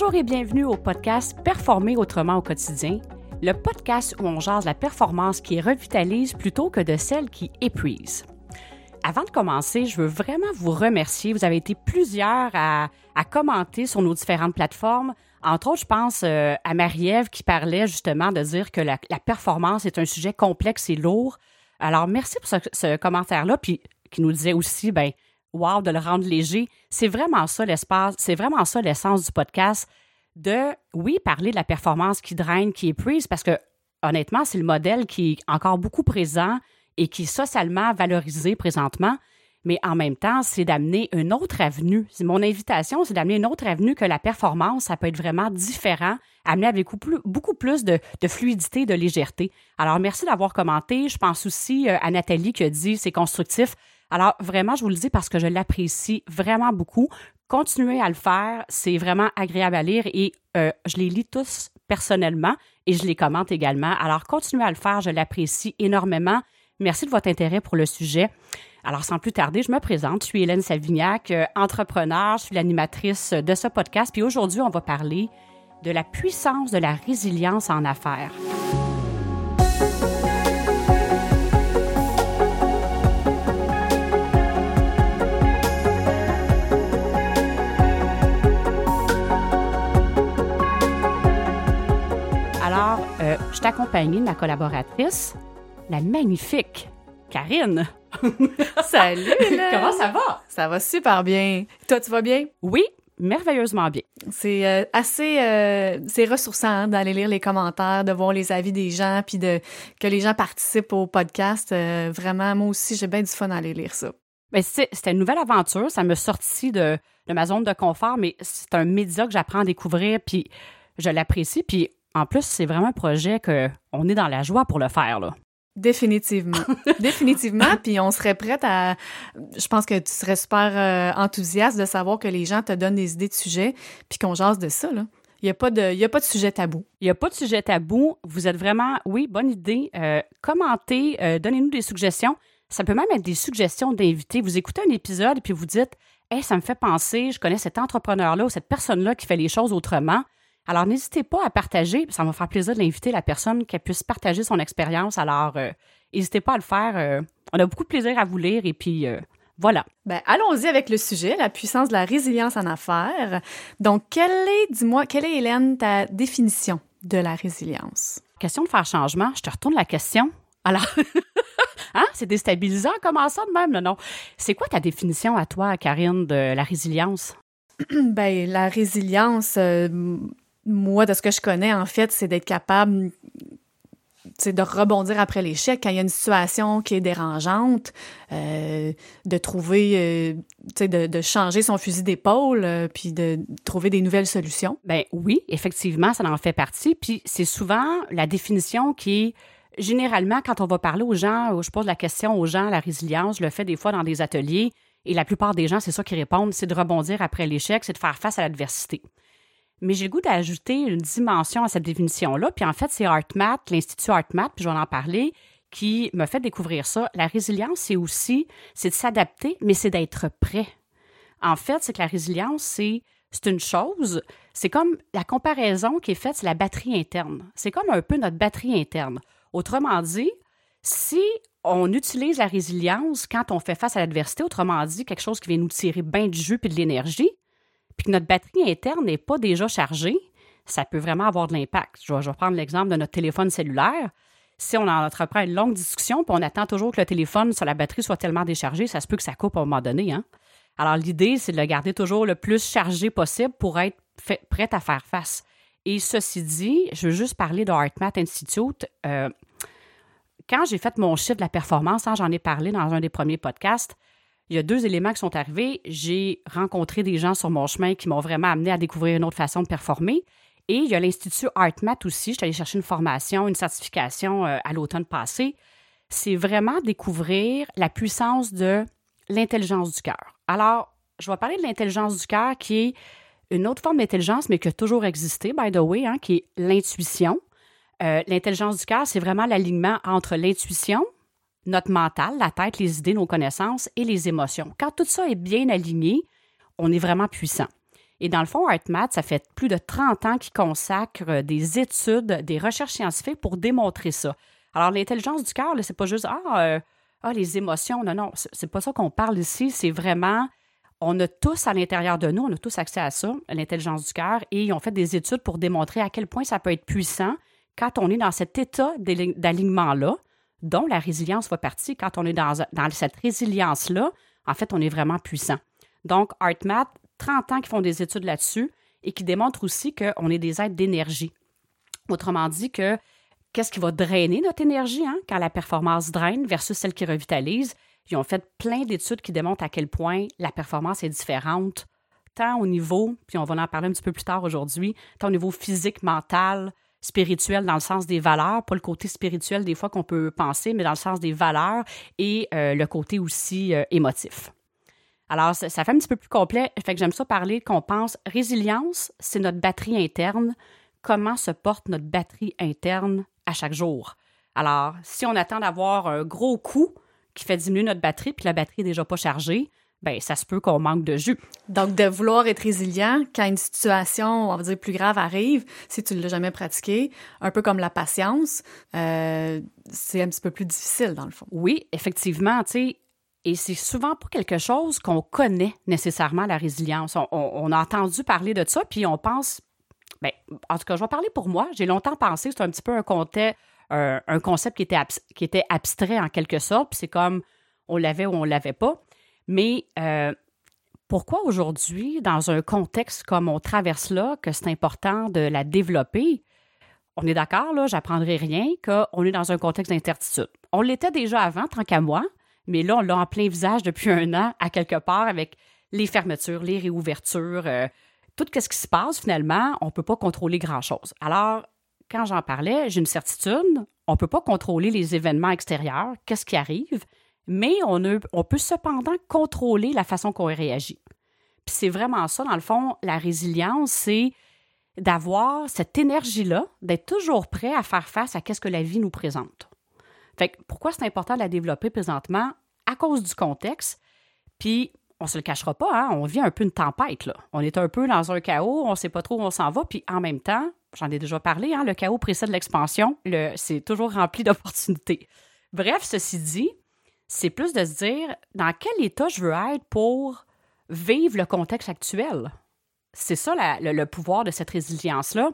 Bonjour et bienvenue au podcast Performer autrement au quotidien, le podcast où on jase la performance qui revitalise plutôt que de celle qui épuise. Avant de commencer, je veux vraiment vous remercier. Vous avez été plusieurs à, commenter sur nos différentes plateformes. Entre autres, je pense euh, à Marie-Ève qui parlait justement de dire que la, performance est un sujet complexe et lourd. Alors, merci pour ce, ce commentaire-là, puis qui nous disait aussi, ben, wow, de le rendre léger. C'est vraiment ça l'espace, c'est vraiment ça l'essence du podcast, de, oui, parler de la performance qui draine, qui épuise, parce que honnêtement, c'est le modèle qui est encore beaucoup présent et qui est socialement valorisé présentement. Mais en même temps, c'est d'amener une autre avenue. Mon invitation, c'est d'amener une autre avenue que la performance. Ça peut être vraiment différent, amener avec beaucoup plus, de, fluidité, de légèreté. Alors, merci d'avoir commenté. Je pense aussi euh, à Nathalie qui a dit c'est constructif. Alors, vraiment, je vous le dis parce que je l'apprécie vraiment beaucoup. Continuez à le faire. C'est vraiment agréable à lire et euh, je les lis tous personnellement et je les commente également. Alors, continuez à le faire. Je l'apprécie énormément. Merci de votre intérêt pour le sujet. Alors, sans plus tarder, je me présente. Je suis Hélène Savignac, euh, entrepreneur. Je suis l'animatrice de ce podcast. Puis aujourd'hui, on va parler de la puissance de la résilience en affaires. Je suis accompagnée de ma collaboratrice, la magnifique Karine. Salut! Comment ça va? Ça va super bien. Toi, tu vas bien? Oui, merveilleusement bien. C'est euh, assez euh, c'est ressourçant hein, d'aller lire les commentaires, de voir les avis des gens, puis de que les gens participent au podcast. vraiment, moi aussi, j'ai bien du fun à aller lire ça. Ben, c'était une nouvelle aventure. Ça me sortit de, de ma zone de confort, mais c'est un média que j'apprends à découvrir, puis je l'apprécie. Puis en plus, c'est vraiment un projet qu'on est dans la joie pour le faire. Là. Définitivement. Définitivement. Puis on serait prête à. Je pense que tu serais super euh, enthousiaste de savoir que les gens te donnent des idées de sujets puis qu'on jase de ça. Là. Il n'y a, pas de, a pas de sujet tabou. Il n'y a pas de sujet tabou. Vous êtes vraiment, oui, bonne idée. Euh, commentez, euh, donnez-nous des suggestions. Ça peut même être des suggestions d'invités. Vous écoutez un épisode et puis vous dites Hey, ça me fait penser, je connais cet entrepreneur-là ou cette personne-là qui fait les choses autrement. Alors, n'hésitez pas à partager. Ça va faire plaisir d'inviter la personne qui puisse partager son expérience. Alors, euh, n'hésitez pas à le faire. Euh, on a beaucoup de plaisir à vous lire et puis euh, voilà. Ben, allons-y avec le sujet, la puissance de la résilience en affaires. Donc, quelle est, dis-moi, quelle est, Hélène, ta définition de la résilience? Question de faire changement. Je te retourne la question. Alors, hein? c'est déstabilisant comment ça de même, non? C'est quoi ta définition à toi, Karine, de la résilience? ben, la résilience, moi, de ce que je connais, en fait, c'est d'être capable de rebondir après l'échec quand il y a une situation qui est dérangeante, euh, de trouver, euh, de, changer son fusil d'épaule, euh, puis de trouver des nouvelles solutions. Ben oui, effectivement, ça en fait partie. Puis c'est souvent la définition qui est généralement quand on va parler aux gens, je pose la question aux gens, la résilience, je le fais des fois dans des ateliers, et la plupart des gens, c'est ça qui répondent, c'est de rebondir après l'échec, c'est de faire face à l'adversité. Mais j'ai le goût d'ajouter une dimension à cette définition-là. Puis en fait, c'est HeartMath, l'Institut HeartMath, puis je vais en parler, qui m'a fait découvrir ça. La résilience, c'est aussi, c'est de s'adapter, mais c'est d'être prêt. En fait, c'est que la résilience, c'est, c'est une chose, c'est comme la comparaison qui est faite, c'est la batterie interne. C'est comme un peu notre batterie interne. Autrement dit, si on utilise la résilience quand on fait face à l'adversité, autrement dit, quelque chose qui vient nous tirer bien du jus et de l'énergie, puis que notre batterie interne n'est pas déjà chargée, ça peut vraiment avoir de l'impact. Je vais, prendre l'exemple de notre téléphone cellulaire. Si on entreprend une longue discussion, puis on attend toujours que le téléphone sur la batterie soit tellement déchargé, ça se peut que ça coupe à un moment donné. Hein? Alors, l'idée, c'est de le garder toujours le plus chargé possible pour être fait, prête à faire face. Et ceci dit, je veux juste parler de HeartMath Institute. Euh, quand j'ai fait mon chiffre de la performance, hein, j'en ai parlé dans un des premiers podcasts, il y a deux éléments qui sont arrivés. J'ai rencontré des gens sur mon chemin qui m'ont vraiment amené à découvrir une autre façon de performer. Et il y a l'Institut ArtMath aussi. Je suis allée chercher une formation, une certification euh, à l'automne passé. C'est vraiment découvrir la puissance de l'intelligence du cœur. Alors, je vais parler de l'intelligence du cœur qui est une autre forme d'intelligence, mais qui a toujours existé, by the way, hein, qui est l'intuition. Euh, l'intelligence du cœur, c'est vraiment l'alignement entre l'intuition, notre mental, la tête, les idées, nos connaissances et les émotions. Quand tout ça est bien aligné, on est vraiment puissant. Et dans le fond, HeartMath, ça fait plus de 30 ans qu'ils consacrent des études, des recherches scientifiques pour démontrer ça. Alors, l'intelligence du cœur, c'est pas juste ah, euh, ah, les émotions. Non, non, c'est pas ça qu'on parle ici. C'est vraiment, on a tous à l'intérieur de nous, on a tous accès à ça, l'intelligence du cœur, et ils ont fait des études pour démontrer à quel point ça peut être puissant quand on est dans cet état d'alignement-là, dont la résilience fait partie. Quand on est dans, cette résilience-là, en fait, on est vraiment puissant. Donc, HeartMath, 30 ans qui font des études là-dessus et qui démontrent aussi qu'on est des êtres d'énergie. Autrement dit, que qu'est-ce qui va drainer notre énergie hein, quand la performance draine versus celle qui revitalise? Ils ont fait plein d'études qui démontrent à quel point la performance est différente, tant au niveau, puis on va en parler un petit peu plus tard aujourd'hui, tant au niveau physique, mental, spirituel dans le sens des valeurs, pas le côté spirituel des fois qu'on peut penser, mais dans le sens des valeurs et euh, le côté aussi euh, émotif. Alors, ça, ça, fait un petit peu plus complet. Fait que j'aime ça parler qu'on pense résilience, c'est notre batterie interne. Comment se porte notre batterie interne à chaque jour? Alors, si on attend d'avoir un gros coup qui fait diminuer notre batterie, puis la batterie n'est déjà pas chargée, ben ça se peut qu'on manque de jus. Donc, de vouloir être résilient quand une situation, on va dire, plus grave arrive, si tu ne l'as jamais pratiqué, un peu comme la patience, euh, c'est un petit peu plus difficile, dans le fond. Oui, effectivement, tu sais, et c'est souvent pas quelque chose qu'on connaît nécessairement, la résilience. on, a entendu parler de ça, puis on pense Bien, en tout cas, je vais parler pour moi. J'ai longtemps pensé que c'était un petit peu un, un concept qui était, qui était abstrait en quelque sorte, puis c'est comme on l'avait ou on l'avait pas. Mais euh, pourquoi aujourd'hui, dans un contexte comme on traverse là, que c'est important de la développer? On est d'accord, là, j'apprendrai rien, qu'on est dans un contexte d'incertitude. On l'était déjà avant, tant qu'à moi, mais là, on l'a en plein visage depuis un an, à quelque part, avec les fermetures, les réouvertures, euh, tout ce qui se passe, finalement, on ne peut pas contrôler grand-chose. Alors, quand j'en parlais, j'ai une certitude, on ne peut pas contrôler les événements extérieurs, qu'est-ce qui arrive, mais on, peut cependant contrôler la façon qu'on réagit. Puis c'est vraiment ça, dans le fond, la résilience, c'est d'avoir cette énergie-là, d'être toujours prêt à faire face à ce que la vie nous présente. Fait que pourquoi c'est important de la développer présentement? À cause du contexte. Puis on se le cachera pas, hein, on vit un peu une tempête. Là. On est un peu dans un chaos, on sait pas trop où on s'en va, puis en même temps, j'en ai déjà parlé, hein, le chaos précède l'expansion, c'est toujours rempli d'opportunités. Bref, ceci dit, c'est plus de se dire dans quel état je veux être pour vivre le contexte actuel? C'est ça le, pouvoir de cette résilience-là.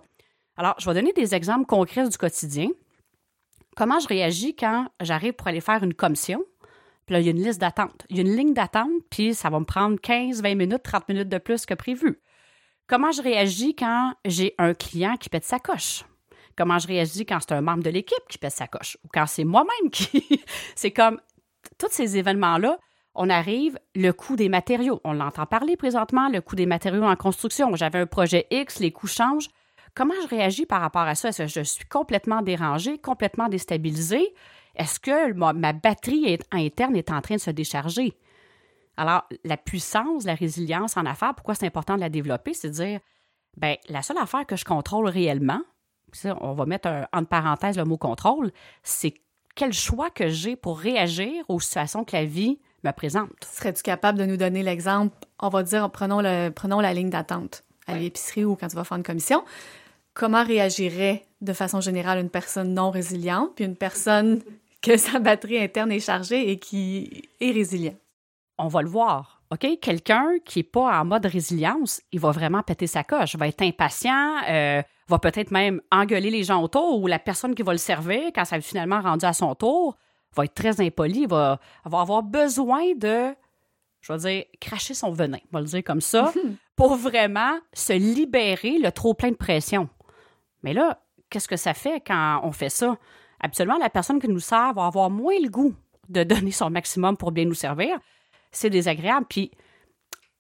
Alors, je vais donner des exemples concrets du quotidien. Comment je réagis quand j'arrive pour aller faire une commission? Puis là, il y a une liste d'attente. Il y a une ligne d'attente, puis ça va me prendre 15, 20 minutes, 30 minutes de plus que prévu. Comment je réagis quand j'ai un client qui pète sa coche? Comment je réagis quand c'est un membre de l'équipe qui pète sa coche? Ou quand c'est moi-même qui. c'est comme tous ces événements-là, on arrive, le coût des matériaux. On l'entend parler présentement, le coût des matériaux en construction. J'avais un projet X, les coûts changent. Comment je réagis par rapport à ça? Est-ce que je suis complètement dérangée, complètement déstabilisée? Est-ce que ma, batterie interne est en train de se décharger? Alors, la puissance, la résilience en affaires, pourquoi c'est important de la développer? C'est de dire, ben la seule affaire que je contrôle réellement, on va mettre un, entre parenthèses le mot contrôle, c'est quel choix que j'ai pour réagir aux situations que la vie me présente? Serais-tu capable de nous donner l'exemple? On va dire, prenons, le, prenons la ligne d'attente à l'épicerie ou quand tu vas faire une commission. Comment réagirait de façon générale une personne non résiliente puis une personne que sa batterie interne est chargée et qui est résilient? On va le voir. OK? Quelqu'un qui n'est pas en mode résilience, il va vraiment péter sa coche, va être impatient, euh, va peut-être même engueuler les gens autour ou la personne qui va le servir quand ça est finalement rendu à son tour va être très impoli, va, va avoir besoin de, je vais dire, cracher son venin, on va le dire comme ça, pour vraiment se libérer le trop plein de pression. Mais là, qu'est-ce que ça fait quand on fait ça? Absolument, la personne qui nous sert va avoir moins le goût de donner son maximum pour bien nous servir. C'est désagréable. Puis,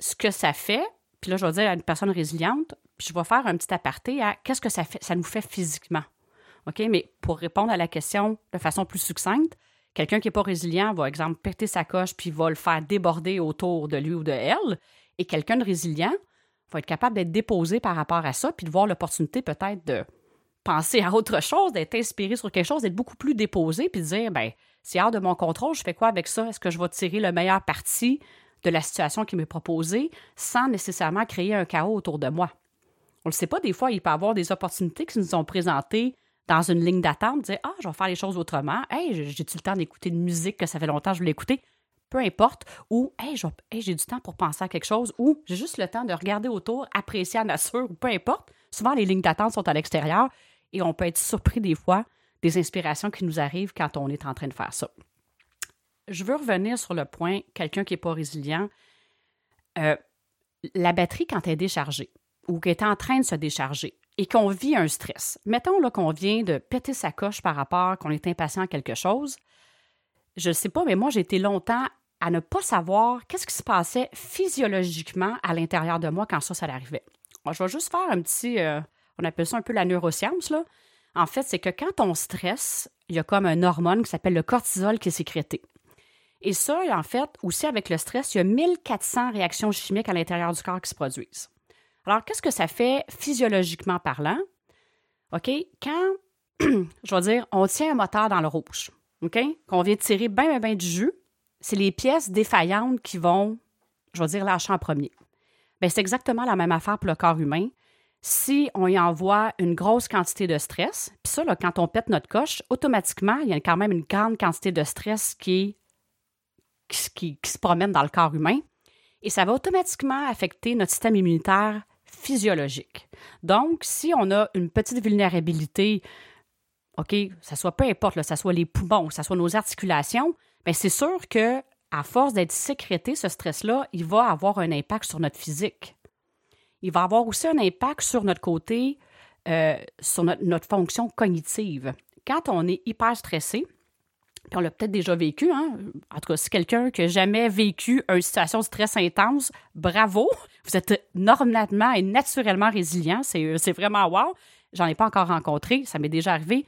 ce que ça fait, puis là, je vais dire à une personne résiliente, puis je vais faire un petit aparté à qu'est-ce que ça, fait, ça nous fait physiquement. OK? Mais pour répondre à la question de façon plus succincte, quelqu'un qui n'est pas résilient va, exemple, péter sa coche puis va le faire déborder autour de lui ou de elle. Et quelqu'un de résilient va être capable d'être déposé par rapport à ça puis de voir l'opportunité peut-être de penser à autre chose, d'être inspiré sur quelque chose, d'être beaucoup plus déposé, puis de dire, ben, c'est hors de mon contrôle, je fais quoi avec ça? Est-ce que je vais tirer le meilleur parti de la situation qui m'est proposée sans nécessairement créer un chaos autour de moi? On ne le sait pas, des fois, il peut y avoir des opportunités qui nous sont présentées dans une ligne d'attente, dire Ah, je vais faire les choses autrement. Hey, j'ai-tu le temps d'écouter une musique que ça fait longtemps que je voulais écouter? Peu importe. Ou Hey, j'ai du temps pour penser à quelque chose. Ou j'ai juste le temps de regarder autour, apprécier la nature, ou peu importe. Souvent, les lignes d'attente sont à l'extérieur et on peut être surpris des fois des inspirations qui nous arrivent quand on est en train de faire ça. Je veux revenir sur le point, quelqu'un qui n'est pas résilient, euh, la batterie quand elle est déchargée ou qu'elle est en train de se décharger et qu'on vit un stress. Mettons qu'on vient de péter sa coche par rapport qu'on est impatient à quelque chose. Je ne sais pas, mais moi, j'ai été longtemps à ne pas savoir qu'est-ce qui se passait physiologiquement à l'intérieur de moi quand ça, ça arrivait. je vais juste faire un petit, euh, on appelle ça un peu la neuroscience, là. En fait, c'est que quand on stresse, il y a comme un hormone qui s'appelle le cortisol qui est sécrété. Et ça, en fait, aussi avec le stress, il y a 1400 réactions chimiques à l'intérieur du corps qui se produisent. Alors, qu'est-ce que ça fait physiologiquement parlant? OK? Quand, je vais dire, on tient un moteur dans le rouge, OK? Qu'on vient tirer bien, bien, bien du jus, c'est les pièces défaillantes qui vont, je vais dire, lâcher en premier. Bien, c'est exactement la même affaire pour le corps humain si on y envoie une grosse quantité de stress, puis ça, quand on pète notre coche, automatiquement, il y a quand même une grande quantité de stress qui, qui, se promène dans le corps humain, et ça va automatiquement affecter notre système immunitaire physiologique. Donc, si on a une petite vulnérabilité, OK, ça soit peu importe, ça soit les poumons, ça soit nos articulations, bien c'est sûr que à force d'être sécrété, ce stress-là, il va avoir un impact sur notre physique il va avoir aussi un impact sur notre côté, euh, sur notre, fonction cognitive. Quand on est hyper stressé, puis on l'a peut-être déjà vécu, hein? en tout cas, si quelqu'un qui n'a jamais vécu une situation de stress intense, bravo, vous êtes normalement et naturellement résilient, c'est vraiment wow. J'en ai pas encore rencontré, ça m'est déjà arrivé.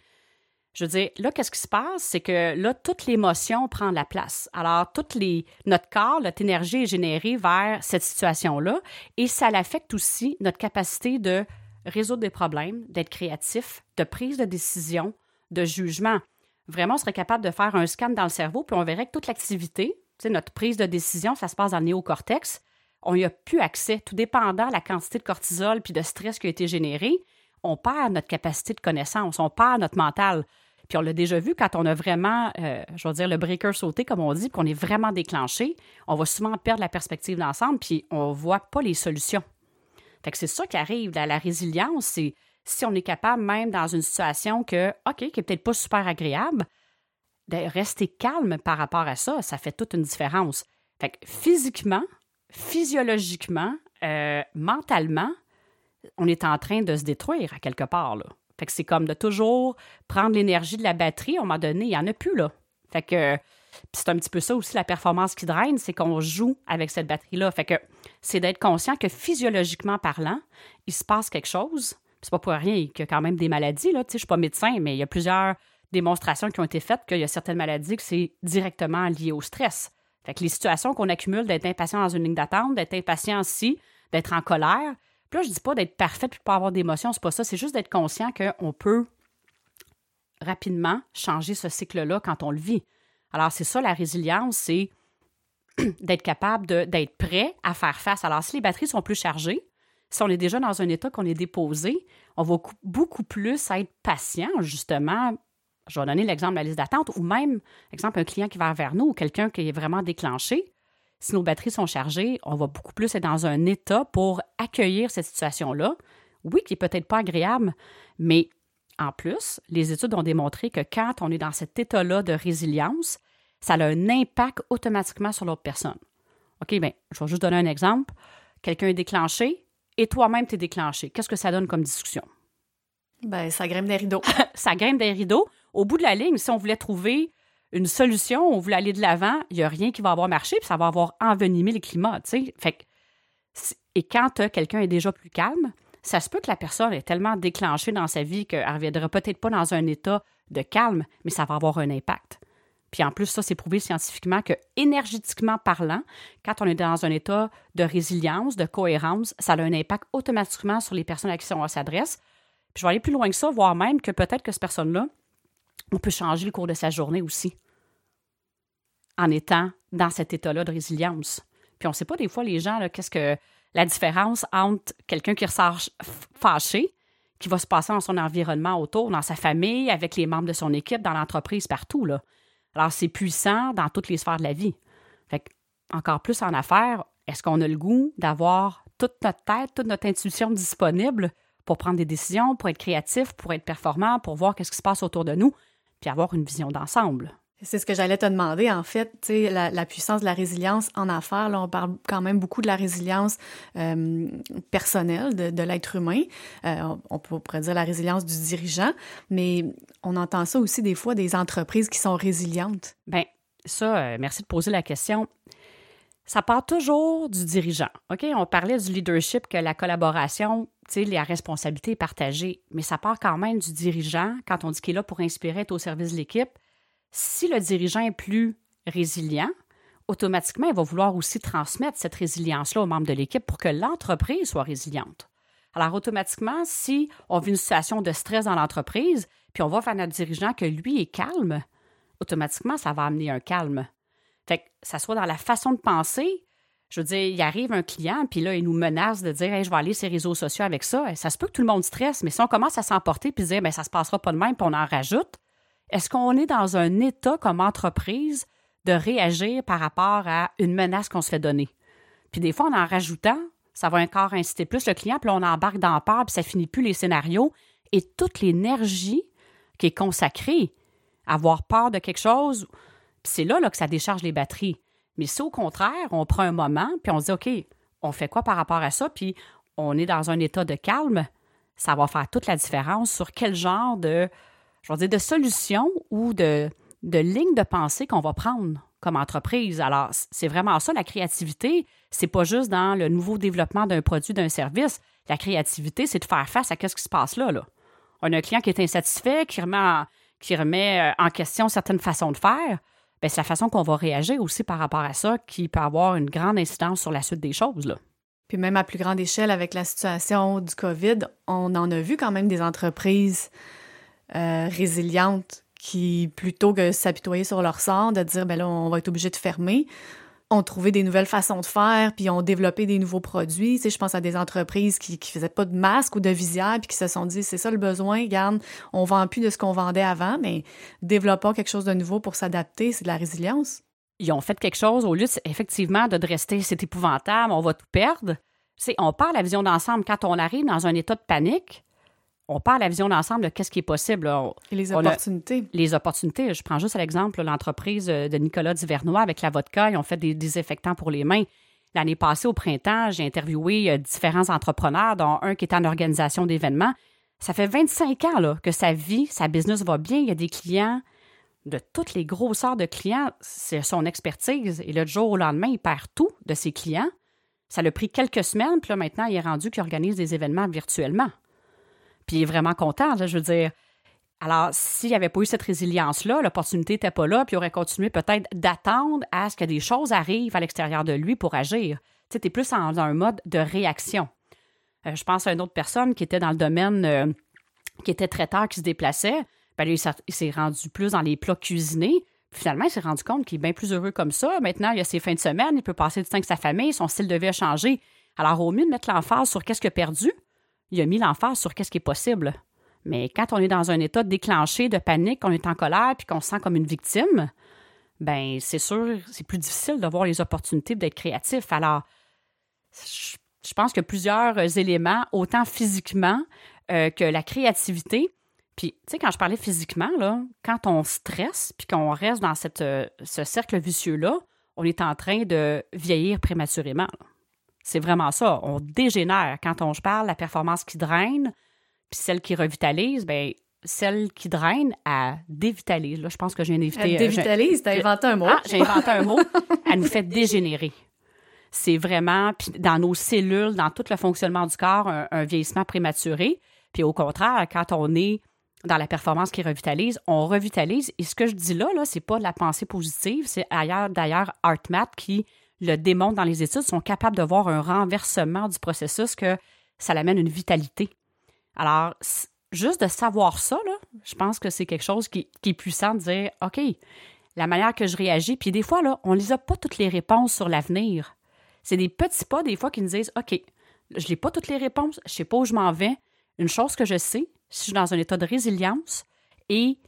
Je veux dire, là, qu'est-ce qui se passe? C'est que là, toute l'émotion prend la place. Alors, toute les, notre corps, notre énergie est générée vers cette situation-là et ça l'affecte aussi notre capacité de résoudre des problèmes, d'être créatif, de prise de décision, de jugement. Vraiment, on serait capable de faire un scan dans le cerveau, puis on verrait que toute l'activité, notre prise de décision, ça se passe dans le néocortex. On n'y a plus accès, tout dépendant de la quantité de cortisol puis de stress qui a été généré. On perd notre capacité de connaissance, on perd notre mental. Puis on l'a déjà vu quand on a vraiment, euh, je vais dire, le breaker sauté, comme on dit, qu'on est vraiment déclenché, on va souvent perdre la perspective d'ensemble, puis on ne voit pas les solutions. Fait que c'est ça qui arrive. La, la résilience, c'est si on est capable, même dans une situation que, OK, qui n'est peut-être pas super agréable, de rester calme par rapport à ça, ça fait toute une différence. Fait que physiquement, physiologiquement, euh, mentalement, on est en train de se détruire à quelque part. Fait que c'est comme de toujours prendre l'énergie de la batterie. À un moment donné, il n'y en a plus, là. Fait que c'est un petit peu ça aussi la performance qui draine, c'est qu'on joue avec cette batterie-là. Fait que c'est d'être conscient que physiologiquement parlant, il se passe quelque chose. C'est pas pour rien qu'il y a quand même des maladies. Là. Tu sais, je suis pas médecin, mais il y a plusieurs démonstrations qui ont été faites qu'il y a certaines maladies que c'est directement lié au stress. Fait que les situations qu'on accumule d'être impatient dans une ligne d'attente, d'être impatient aussi, d'être en colère, puis là, je dis pas d'être parfait puis de pas avoir d'émotion, c'est pas ça. C'est juste d'être conscient qu'on peut rapidement changer ce cycle-là quand on le vit. Alors, c'est ça la résilience, c'est d'être capable d'être prêt à faire face. Alors, si les batteries sont plus chargées, si on est déjà dans un état qu'on est déposé, on va beaucoup plus être patient, justement. Je vais donner l'exemple de la liste d'attente, ou même, exemple, un client qui va vers nous ou quelqu'un qui est vraiment déclenché si nos batteries sont chargées, on va beaucoup plus être dans un état pour accueillir cette situation-là. Oui, qui n'est peut-être pas agréable, mais en plus, les études ont démontré que quand on est dans cet état-là de résilience, ça a un impact automatiquement sur l'autre personne. OK, bien, je vais juste donner un exemple. Quelqu'un est déclenché et toi-même, tu es déclenché. Qu'est-ce que ça donne comme discussion? Ben, ça grimpe des rideaux. ça grimpe des rideaux. Au bout de la ligne, si on voulait trouver une solution, on voulait aller de l'avant, il n'y a rien qui va avoir marché, puis ça va avoir envenimé le climat. Fait et quand quelqu'un est déjà plus calme, ça se peut que la personne est tellement déclenchée dans sa vie qu'elle ne reviendra peut-être pas dans un état de calme, mais ça va avoir un impact. Puis en plus, ça, c'est prouvé scientifiquement que énergétiquement parlant, quand on est dans un état de résilience, de cohérence, ça a un impact automatiquement sur les personnes à qui on s'adresse. Puis je vais aller plus loin que ça, voire même que peut-être que cette personne-là, on peut changer le cours de sa journée aussi en étant dans cet état-là de résilience. Puis on ne sait pas des fois, les gens, qu'est-ce que la différence entre quelqu'un qui ressort fâché, qui va se passer dans son environnement autour, dans sa famille, avec les membres de son équipe, dans l'entreprise, partout. Là. Alors, c'est puissant dans toutes les sphères de la vie. Fait encore plus en affaires, est-ce qu'on a le goût d'avoir toute notre tête, toute notre intuition disponible pour prendre des décisions, pour être créatif, pour être performant, pour voir qu'est-ce qui se passe autour de nous, puis avoir une vision d'ensemble? C'est ce que j'allais te demander, en fait, la, la puissance de la résilience en affaires. Là, on parle quand même beaucoup de la résilience euh, personnelle de, l'être humain. Euh, on pourrait dire la résilience du dirigeant, mais on entend ça aussi des fois des entreprises qui sont résilientes. Bien, ça, euh, merci de poser la question. Ça part toujours du dirigeant. OK? On parlait du leadership, que la collaboration, la responsabilité est partagée, mais ça part quand même du dirigeant quand on dit qu'il est là pour inspirer, être au service de l'équipe si le dirigeant est plus résilient, automatiquement, il va vouloir aussi transmettre cette résilience-là aux membres de l'équipe pour que l'entreprise soit résiliente. Alors, automatiquement, si on vit une situation de stress dans l'entreprise, puis on va faire notre dirigeant que lui est calme, automatiquement, ça va amener un calme. Fait que ça soit dans la façon de penser, je veux dire, il arrive un client, puis là, il nous menace de dire je vais aller sur les réseaux sociaux avec ça. Ça se peut que tout le monde stresse, mais si on commence à s'emporter puis dire ben, ça se passera pas de même, puis on en rajoute, est-ce qu'on est dans un état comme entreprise de réagir par rapport à une menace qu'on se fait donner? Puis des fois, en en rajoutant, ça va encore inciter plus le client, puis on embarque dans peur, puis ça finit plus les scénarios. Et toute l'énergie qui est consacrée à avoir peur de quelque chose, c'est là, là que ça décharge les batteries. Mais si au contraire, on prend un moment, puis on se dit, OK, on fait quoi par rapport à ça, puis on est dans un état de calme, ça va faire toute la différence sur quel genre de solutions ou de, lignes de pensée qu'on va prendre comme entreprise. Alors, c'est vraiment ça, la créativité. C'est pas juste dans le nouveau développement d'un produit, d'un service. La créativité, c'est de faire face à ce qui se passe là. On a un client qui est insatisfait, qui remet en, euh, en question certaines façons de faire. Bien, c'est la façon qu'on va réagir aussi par rapport à ça qui peut avoir une grande incidence sur la suite des choses. Puis même à plus grande échelle, avec la situation du COVID, on en a vu quand même des entreprises euh, résilientes qui, plutôt que s'apitoyer sur leur sort, de dire, ben là, on va être obligé de fermer, ont trouvé des nouvelles façons de faire, puis ont développé des nouveaux produits. Tu je pense à des entreprises qui ne faisaient pas de masques ou de visière, puis qui se sont dit, c'est ça le besoin, regarde, on vend plus de ce qu'on vendait avant, mais développons quelque chose de nouveau pour s'adapter, c'est de la résilience. Ils ont fait quelque chose au lieu, effectivement, de rester, c'est épouvantable, on va tout perdre. C'est, on parle la vision d'ensemble. Quand on arrive dans un état de panique, on parle la vision d'ensemble de qu'est-ce qui est possible. Et les opportunités. les opportunités. Je prends juste l'exemple, l'entreprise euh, de Nicolas Divernois avec la vodka. Ils ont fait des désinfectants pour les mains. L'année passée, au printemps, j'ai interviewé euh, différents entrepreneurs, dont un qui est en organisation d'événements. Ça fait 25 ans là, que sa vie, sa business va bien. Il y a des clients de toutes les grosseurs de clients. C'est son expertise. Et le jour au lendemain, il perd tout de ses clients. Ça l'a pris quelques semaines, puis là, maintenant, il est rendu qu'il organise des événements virtuellement puis il est vraiment content, je veux dire. Alors, s'il n'y avait pas eu cette résilience-là, l'opportunité n'était pas là, puis il aurait continué peut-être d'attendre à ce que des choses arrivent à l'extérieur de lui pour agir. Tu sais, es plus dans un mode de réaction. Euh, je pense à une autre personne qui était dans le domaine, euh, qui était traiteur, qui se déplaçait. Ben, lui, il s'est rendu plus dans les plats cuisinés. finalement, il s'est rendu compte qu'il est bien plus heureux comme ça. Maintenant, il a ses fins de semaine, il peut passer du temps avec sa famille, son style de vie a changé. Alors, au mieux de mettre l'emphase sur qu'est-ce qu'il a perdu, il a mis l'emphase sur qu'est-ce qui est possible. Mais quand on est dans un état déclenché de panique, on est en colère puis qu'on se sent comme une victime, ben c'est sûr, c'est plus difficile de voir les opportunités d'être créatif. Alors, je pense que plusieurs éléments, autant physiquement euh, que la créativité. Puis, tu sais, quand je parlais physiquement, quand on stresse puis qu'on reste dans euh, ce cercle vicieux-là, on est en train de vieillir prématurément. C'est vraiment ça. On dégénère. Quand on parle, la performance qui draine, puis celle qui revitalise, ben celle qui draine, elle dévitalise. Là, je pense que j'ai invité. Elle dévitalise, t'as inventé un mot. Ah, j'ai inventé un mot. Elle nous fait dégénérer. C'est vraiment, puis dans nos cellules, dans tout le fonctionnement du corps, un, vieillissement prématuré. Puis au contraire, quand on est dans la performance qui revitalise, on revitalise. Et ce que je dis là, là, c'est pas de la pensée positive, c'est ailleurs, d'ailleurs, ArtMath qui le démontre dans les études, sont capables de voir un renversement du processus, que ça l'amène une vitalité. Alors, juste de savoir ça, je pense que c'est quelque chose qui, est puissant de dire, OK, la manière que je réagis, puis des fois, là, on ne a pas toutes les réponses sur l'avenir. C'est des petits pas, des fois, qui nous disent OK, je n'ai pas toutes les réponses, je ne sais pas où je m'en vais. Une chose que je sais, si je suis dans un état de résilience et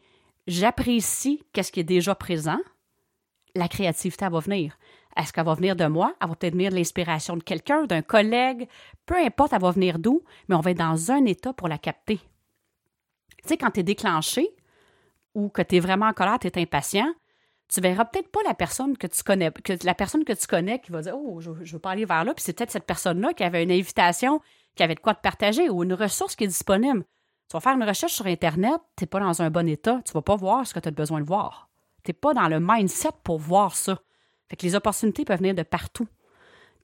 j'apprécie qu'est-ce qui est déjà présent, la créativité, va venir. Est-ce qu'elle va venir de moi? Elle va peut-être venir de l'inspiration de quelqu'un, d'un collègue, peu importe, elle va venir d'où, mais on va être dans un état pour la capter. Tu sais, quand tu es déclenché ou que tu es vraiment en colère, tu es impatient, tu verras peut-être pas la personne que tu connais, la personne que tu connais qui va dire Oh, je, je veux pas aller vers là, puis c'est peut-être cette personne-là qui avait une invitation, qui avait de quoi te partager ou une ressource qui est disponible. Tu vas faire une recherche sur Internet, tu n'es pas dans un bon état, tu vas pas voir ce que tu as besoin de voir. Tu n'es pas dans le mindset pour voir ça. Fait que les opportunités peuvent venir de partout.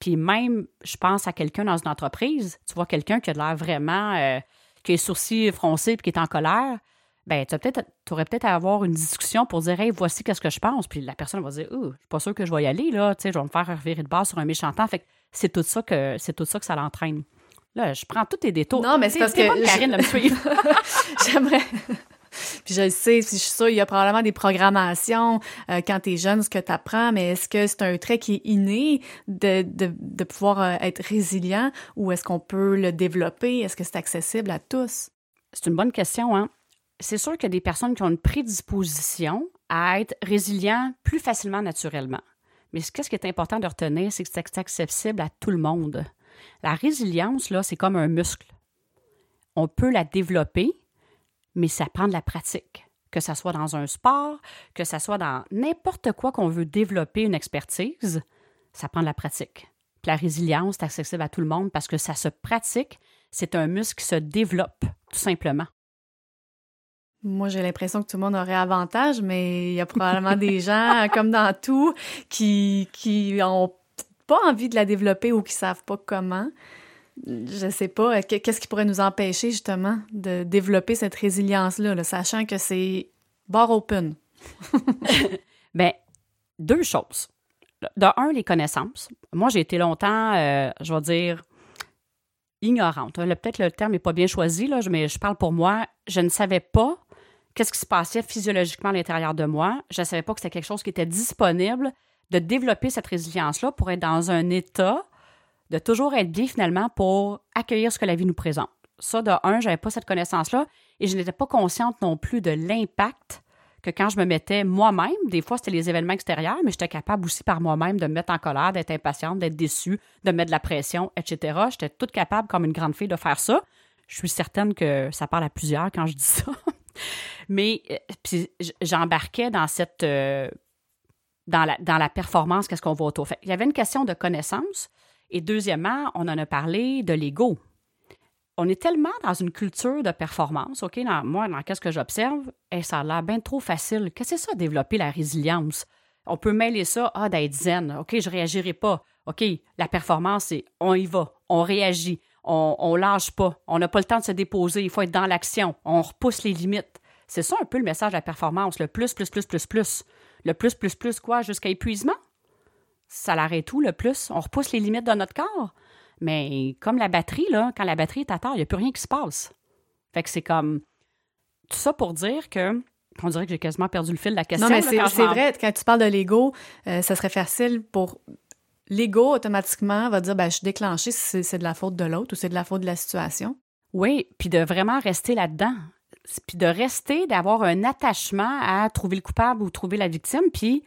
Puis même, je pense à quelqu'un dans une entreprise, tu vois quelqu'un qui a l'air vraiment, euh, qui a les sourcils froncés et qui est en colère, ben tu peut-être, aurais peut-être à avoir une discussion pour dire, hey, voici qu'est-ce que je pense. Puis la personne va dire, oh, je suis pas sûr que je vais y aller, là, tu sais, je vais me faire revirer de base sur un méchant temps. Fait que c'est tout ça que, c'est tout ça que ça l'entraîne. Là, je prends tous tes détours. Non, mais c'est parce que. Pas Karine suivre. J'aimerais. Puis je le sais, je suis sûre, il y a probablement des programmations euh, quand tu es jeune, ce que tu apprends, mais est-ce que c'est un trait qui est inné de, de, de pouvoir euh, être résilient ou est-ce qu'on peut le développer? Est-ce que c'est accessible à tous? C'est une bonne question, hein? C'est sûr qu'il y a des personnes qui ont une prédisposition à être résilients plus facilement naturellement. Mais ce qui est important de retenir, c'est que c'est accessible à tout le monde. La résilience, là, c'est comme un muscle. On peut la développer, mais ça prend de la pratique. Que ce soit dans un sport, que ce soit dans n'importe quoi qu'on veut développer une expertise, ça prend de la pratique. la résilience, c'est accessible à tout le monde parce que ça se pratique, c'est un muscle qui se développe, tout simplement. Moi, j'ai l'impression que tout le monde aurait avantage, mais il y a probablement des gens, comme dans tout, qui, qui pas envie de la développer ou qui savent pas comment je sais pas, qu'est-ce qui pourrait nous empêcher justement de développer cette résilience-là, sachant que c'est bar open? Bien, deux choses. De un, les connaissances. Moi, j'ai été longtemps, euh, je vais dire, ignorante. Peut-être le terme n'est pas bien choisi, là, mais je parle pour moi. Je ne savais pas qu'est-ce qui se passait physiologiquement à l'intérieur de moi. Je ne savais pas que c'était quelque chose qui était disponible de développer cette résilience-là pour être dans un état de toujours être bien finalement pour accueillir ce que la vie nous présente. Ça, de un, je n'avais pas cette connaissance-là et je n'étais pas consciente non plus de l'impact que quand je me mettais moi-même, des fois c'était les événements extérieurs, mais j'étais capable aussi par moi-même de me mettre en colère, d'être impatiente, d'être déçue, de mettre de la pression, etc. J'étais toute capable, comme une grande fille, de faire ça. Je suis certaine que ça parle à plusieurs quand je dis ça. mais euh, j'embarquais dans cette euh, dans la, dans la performance, qu'est-ce qu'on va autour. Fait, il y avait une question de connaissance, et deuxièmement, on en a parlé de l'ego. On est tellement dans une culture de performance, OK? moi, dans qu'est-ce que j'observe, ça a l'air bien trop facile. Qu'est-ce que c'est ça, développer la résilience? On peut mêler ça à d'être zen. OK, je réagirai pas. OK, la performance, c'est on y va, on réagit, on, on lâche pas, on n'a pas le temps de se déposer, il faut être dans l'action, on repousse les limites. C'est ça un peu le message de la performance, le plus, plus, plus, plus, plus. Le plus, plus, plus, quoi, jusqu'à épuisement? Ça l'arrête tout le plus. On repousse les limites de notre corps. Mais comme la batterie, là, quand la batterie est à terre, il n'y a plus rien qui se passe. Fait que c'est comme. Tout ça pour dire que. On dirait que j'ai quasiment perdu le fil de la question. Non, mais c'est vrai, quand tu parles de l'ego, euh, ça serait facile pour. L'ego, automatiquement, va dire ben, je suis déclenché si c'est de la faute de l'autre ou c'est de la faute de la situation. Oui, puis de vraiment rester là-dedans. Puis de rester, d'avoir un attachement à trouver le coupable ou trouver la victime. Puis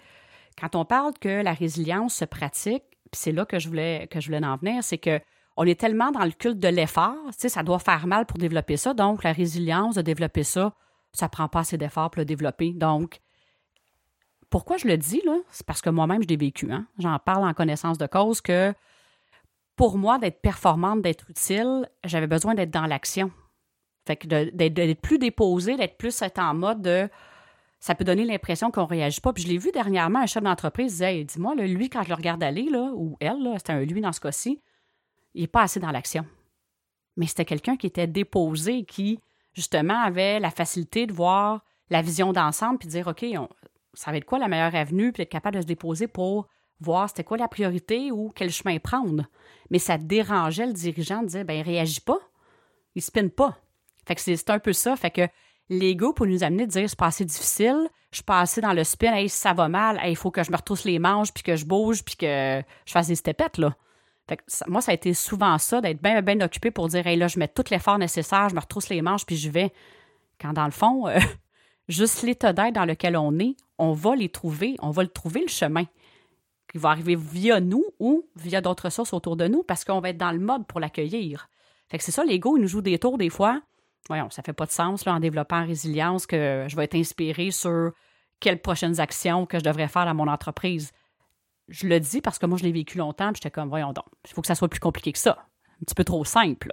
quand on parle que la résilience se pratique, c'est là que je voulais que je voulais en venir, c'est que on est tellement dans le culte de l'effort, tu sais, ça doit faire mal pour développer ça. Donc, la résilience de développer ça, ça prend pas assez d'efforts pour le développer. Donc, pourquoi je le dis, là? C'est parce que moi-même, je l'ai vécu. Hein? J'en parle en connaissance de cause que pour moi, d'être performante, d'être utile, j'avais besoin d'être dans l'action. Fait que d'être plus déposé, d'être plus en mode de ça peut donner l'impression qu'on ne réagit pas. Puis je l'ai vu dernièrement, un chef d'entreprise disait Dis-moi, lui, quand je le regarde aller, là, ou elle, c'était un lui dans ce cas-ci, il n'est pas assez dans l'action. Mais c'était quelqu'un qui était déposé, qui, justement, avait la facilité de voir la vision d'ensemble, puis de dire OK, ça va être quoi la meilleure avenue, puis être capable de se déposer pour voir c'était quoi la priorité ou quel chemin prendre. Mais ça dérangeait le dirigeant de dire ben il réagit pas, il spinne pas. Fait que c'est un peu ça. Fait que l'ego pour nous amener à dire c'est pas assez difficile, je suis pas dans le spin, hey, ça va mal, il faut que je me retrousse les manches, puis que je bouge, puis que je fasse des stepettes, là. Moi, ça a été souvent ça, d'être bien, bien occupé pour dire, hey, là, je mets tout l'effort nécessaire, je me retrousse les manches, puis je vais. Quand dans le fond, euh, juste l'état d'être dans lequel on est, on va les trouver, on va le trouver le chemin qui va arriver via nous ou via d'autres sources autour de nous parce qu'on va être dans le mode pour l'accueillir. Fait que c'est ça, l'ego, il nous joue des tours des fois. Voyons, ça fait pas de sens là, en développant résilience que je vais être inspiré sur quelles prochaines actions que je devrais faire dans mon entreprise. Je le dis parce que moi, je l'ai vécu longtemps, puis j'étais comme, voyons donc, il faut que ça soit plus compliqué que ça. Un petit peu trop simple.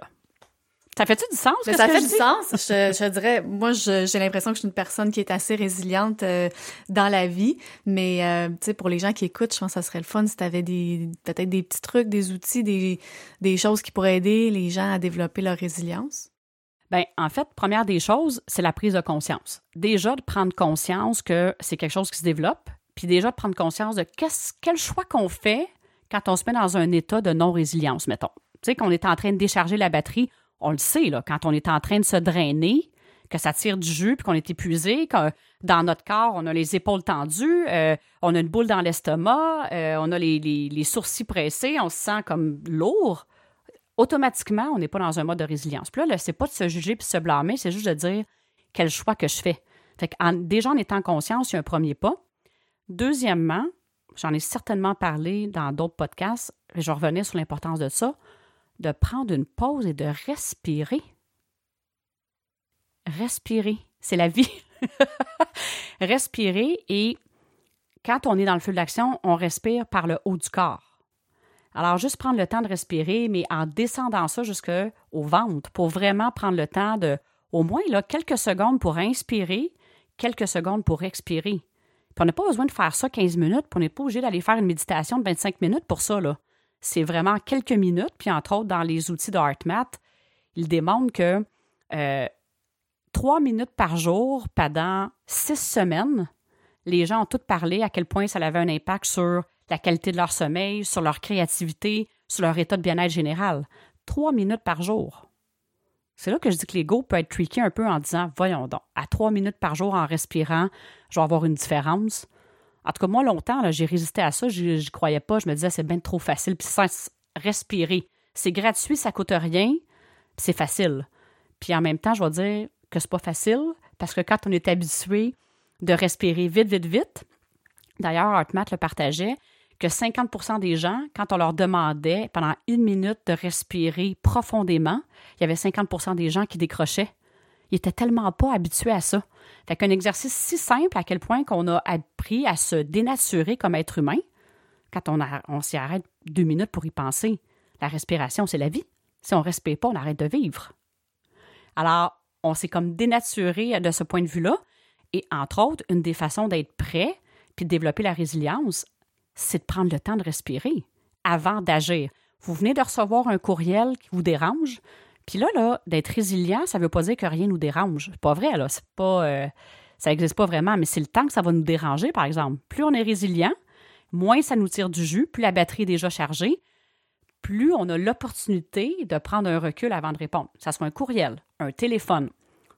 Ça fait-tu du sens? ça fait du sens. Je, dirais, moi, j'ai l'impression que je suis une personne qui est assez résiliente euh, dans la vie. Mais, euh, tu sais, pour les gens qui écoutent, je pense que ça serait le fun si tu avais des, peut-être des petits trucs, des outils, des, des choses qui pourraient aider les gens à développer leur résilience. Bien, en fait, première des choses, c'est la prise de conscience. Déjà, de prendre conscience que c'est quelque chose qui se développe, puis déjà de prendre conscience de quel choix qu'on fait quand on se met dans un état de non-résilience, mettons. Tu sais, qu'on est en train de décharger la batterie on le sait, quand on est en train de se drainer, que ça tire du jus, puis qu'on est épuisé, que dans notre corps, on a les épaules tendues, euh, on a une boule dans l'estomac, euh, on a les, sourcils pressés, on se sent comme lourd, automatiquement, on n'est pas dans un mode de résilience. Puis là, c'est pas de se juger puis se blâmer, c'est juste de dire quel choix que je fais. Fait déjà en étant conscience, c'est un premier pas. Deuxièmement, j'en ai certainement parlé dans d'autres podcasts, je revenais sur l'importance de ça, de prendre une pause et de respirer. Respirer, c'est la vie. respirer et quand on est dans le feu de l'action, on respire par le haut du corps. Alors, juste prendre le temps de respirer, mais en descendant ça jusqu'au ventre, pour vraiment prendre le temps de, au moins, là, quelques secondes pour inspirer, quelques secondes pour expirer. Puis on n'a pas besoin de faire ça 15 minutes, puis on n'est pas obligé d'aller faire une méditation de 25 minutes pour ça. C'est vraiment quelques minutes. Puis, entre autres, dans les outils de HeartMath, il démontre que euh, trois minutes par jour pendant six semaines, les gens ont tous parlé à quel point ça avait un impact sur la qualité de leur sommeil, sur leur créativité, sur leur état de bien-être général. Trois minutes par jour. C'est là que je dis que l'ego peut être tricky un peu en disant Voyons donc, à trois minutes par jour en respirant, je vais avoir une différence. En tout cas, moi, longtemps, j'ai résisté à ça. Je n'y croyais pas. Je me disais, c'est bien trop facile. Puis sans respirer. C'est gratuit, ça coûte rien. c'est facile. Puis en même temps, je vais dire que c'est pas facile parce que quand on est habitué de respirer vite, vite, vite, d'ailleurs, Artmat le partageait, que 50% des gens, quand on leur demandait pendant une minute de respirer profondément, il y avait 50% des gens qui décrochaient. Ils n'étaient tellement pas habitués à ça. Fait qu'un exercice si simple à quel point qu'on a appris à se dénaturer comme être humain, quand on, on s'y arrête deux minutes pour y penser. La respiration, c'est la vie. Si on ne respire pas, on arrête de vivre. Alors, on s'est comme dénaturé de ce point de vue-là. Et entre autres, une des façons d'être prêt puis de développer la résilience, c'est de prendre le temps de respirer avant d'agir. Vous venez de recevoir un courriel qui vous dérange, puis là, là d'être résilient, ça ne veut pas dire que rien nous dérange. Pas vrai, là. C'est pas. Euh, ça n'existe pas vraiment, mais c'est le temps que ça va nous déranger, par exemple. Plus on est résilient, moins ça nous tire du jus, plus la batterie est déjà chargée, plus on a l'opportunité de prendre un recul avant de répondre. Ça soit un courriel, un téléphone.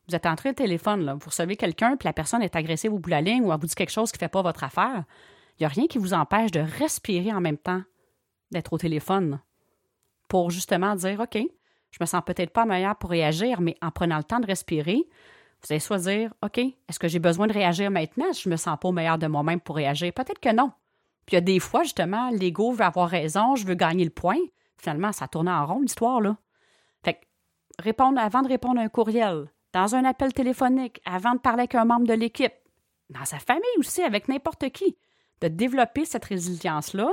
Vous êtes entré au téléphone, là, vous recevez quelqu'un, puis la personne est agressive au bout de la ligne ou elle vous dit quelque chose qui ne fait pas votre affaire. Il n'y a rien qui vous empêche de respirer en même temps, d'être au téléphone, pour justement dire OK, je me sens peut-être pas meilleure pour réagir, mais en prenant le temps de respirer, vous allez soit dire OK, est-ce que j'ai besoin de réagir maintenant? Je me sens pas meilleur de moi-même pour réagir Peut-être que non. Puis il y a des fois, justement, l'ego veut avoir raison, je veux gagner le point. Finalement, ça tourne en rond, l'histoire, là. Fait que, répondre, avant de répondre à un courriel, dans un appel téléphonique, avant de parler avec un membre de l'équipe, dans sa famille aussi, avec n'importe qui, de développer cette résilience-là,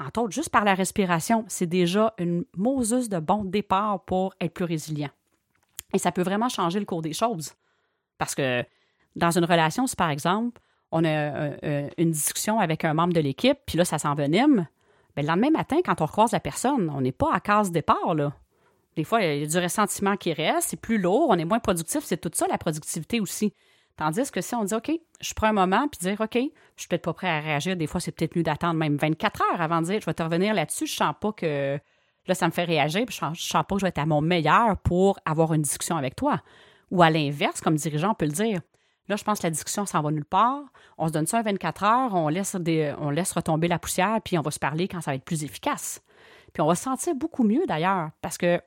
entre autres, juste par la respiration, c'est déjà une Moses de bon départ pour être plus résilient. Et ça peut vraiment changer le cours des choses. Parce que dans une relation, si par exemple, on a euh, euh, une discussion avec un membre de l'équipe, puis là, ça s'envenime, bien, le lendemain matin, quand on recroise la personne, on n'est pas à case départ, là. Des fois, il y a du ressentiment qui reste, c'est plus lourd, on est moins productif, c'est tout ça, la productivité aussi. Tandis que si on dit, OK, je prends un moment, puis dire, OK, je suis peut-être pas prêt à réagir, des fois, c'est peut-être mieux d'attendre même 24 heures avant de dire, je vais te revenir là-dessus, je sens pas que là, ça me fait réagir, puis je sens, sens pas que je vais être à mon meilleur pour avoir une discussion avec toi. Ou à l'inverse, comme dirigeant, on peut le dire. Là, je pense que la discussion s'en va nulle part. On se donne ça à 24 heures, on laisse, on laisse retomber la poussière, puis on va se parler quand ça va être plus efficace. Puis on va se sentir beaucoup mieux d'ailleurs, parce que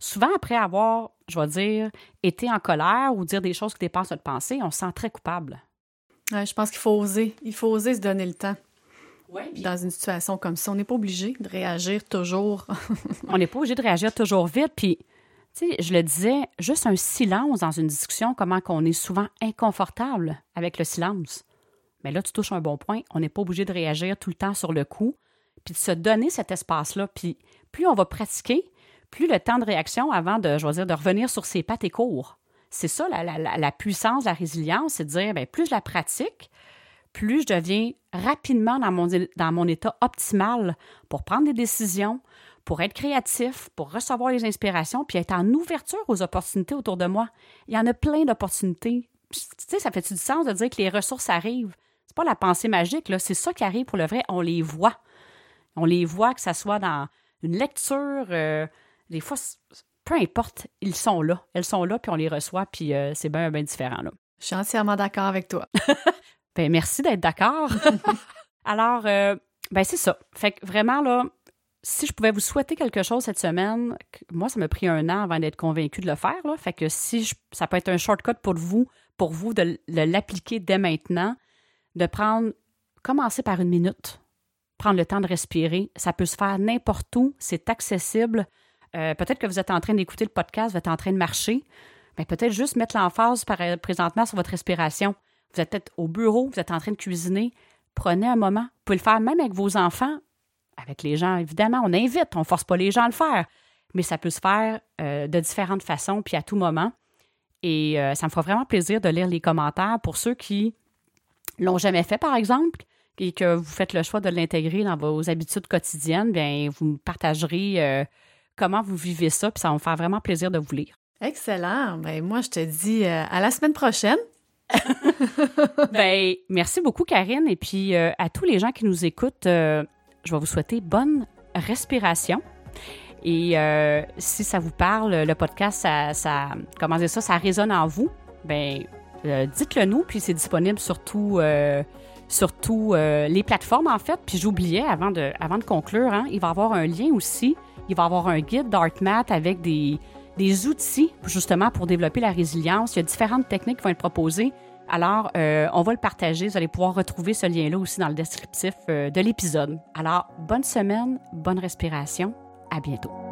souvent après avoir, je vais dire, été en colère ou dire des choses qui dépassent notre pensée, on se sent très coupable. Ouais, je pense qu'il faut oser. Il faut oser se donner le temps. Dans une situation comme ça, on n'est pas obligé de réagir toujours. on n'est pas obligé de réagir toujours vite. Puis, tu sais, je le disais, juste un silence dans une discussion, comment qu'on est souvent inconfortable avec le silence. Mais là, tu touches un bon point. On n'est pas obligé de réagir tout le temps sur le coup, puis de se donner cet espace-là. Puis, plus on va pratiquer, plus le temps de réaction avant de, je de revenir sur ses pattes est court. C'est ça la, puissance, la résilience, c'est de dire, bien, plus je la pratique, plus je deviens rapidement dans mon, état optimal pour prendre des décisions, pour être créatif, pour recevoir les inspirations, puis être en ouverture aux opportunités autour de moi. Il y en a plein d'opportunités. Tu sais, ça fait du sens de dire que les ressources arrivent? C'est pas la pensée magique, là. C'est ça qui arrive pour le vrai. On les voit. On les voit, que ça soit dans une lecture, euh, des fois, peu importe, ils sont là. Elles sont là, puis on les reçoit, puis euh, c'est bien, bien différent, là. Je suis entièrement d'accord avec toi. Ben, merci d'être d'accord. Alors, euh, ben, c'est ça. Fait que vraiment, là, si je pouvais vous souhaiter quelque chose cette semaine, moi, ça m'a pris un an avant d'être convaincu de le faire. Là. Fait que si ça peut être un shortcut pour vous, pour vous de, l'appliquer dès maintenant, de prendre, commencer par une minute, prendre le temps de respirer. Ça peut se faire n'importe où, c'est accessible. Euh, peut-être que vous êtes en train d'écouter le podcast, vous êtes en train de marcher. Mais peut-être juste mettre l'emphase présentement sur votre respiration. Vous êtes peut-être au bureau, vous êtes en train de cuisiner. Prenez un moment. Vous pouvez le faire même avec vos enfants, avec les gens, évidemment. On invite, on ne force pas les gens à le faire. Mais ça peut se faire euh, de différentes façons, puis à tout moment. Et euh, ça me fera vraiment plaisir de lire les commentaires pour ceux qui l'ont jamais fait, par exemple, et que vous faites le choix de l'intégrer dans vos habitudes quotidiennes, bien, vous me partagerez euh, comment vous vivez ça, puis ça va me faire vraiment plaisir de vous lire. Excellent. Ben, moi, je te dis à la semaine prochaine. ben, merci beaucoup, Karine. Et puis, euh, à tous les gens qui nous écoutent, euh, je vais vous souhaiter bonne respiration. Et euh, si ça vous parle, le podcast, ça, ça, comment dire ça, ça résonne en vous, ben, dites-le nous. Puis, c'est disponible sur, tout, sur tout, les plateformes, en fait. Puis, j'oubliais, avant de, avant de conclure, hein, il va y avoir un lien aussi. Il va avoir un guide d'ArtMath avec des des outils justement pour développer la résilience. Il y a différentes techniques qui vont être proposées. Alors, euh, on va le partager. Vous allez pouvoir retrouver ce lien-là aussi dans le descriptif euh, de l'épisode. Alors, bonne semaine, bonne respiration. À bientôt.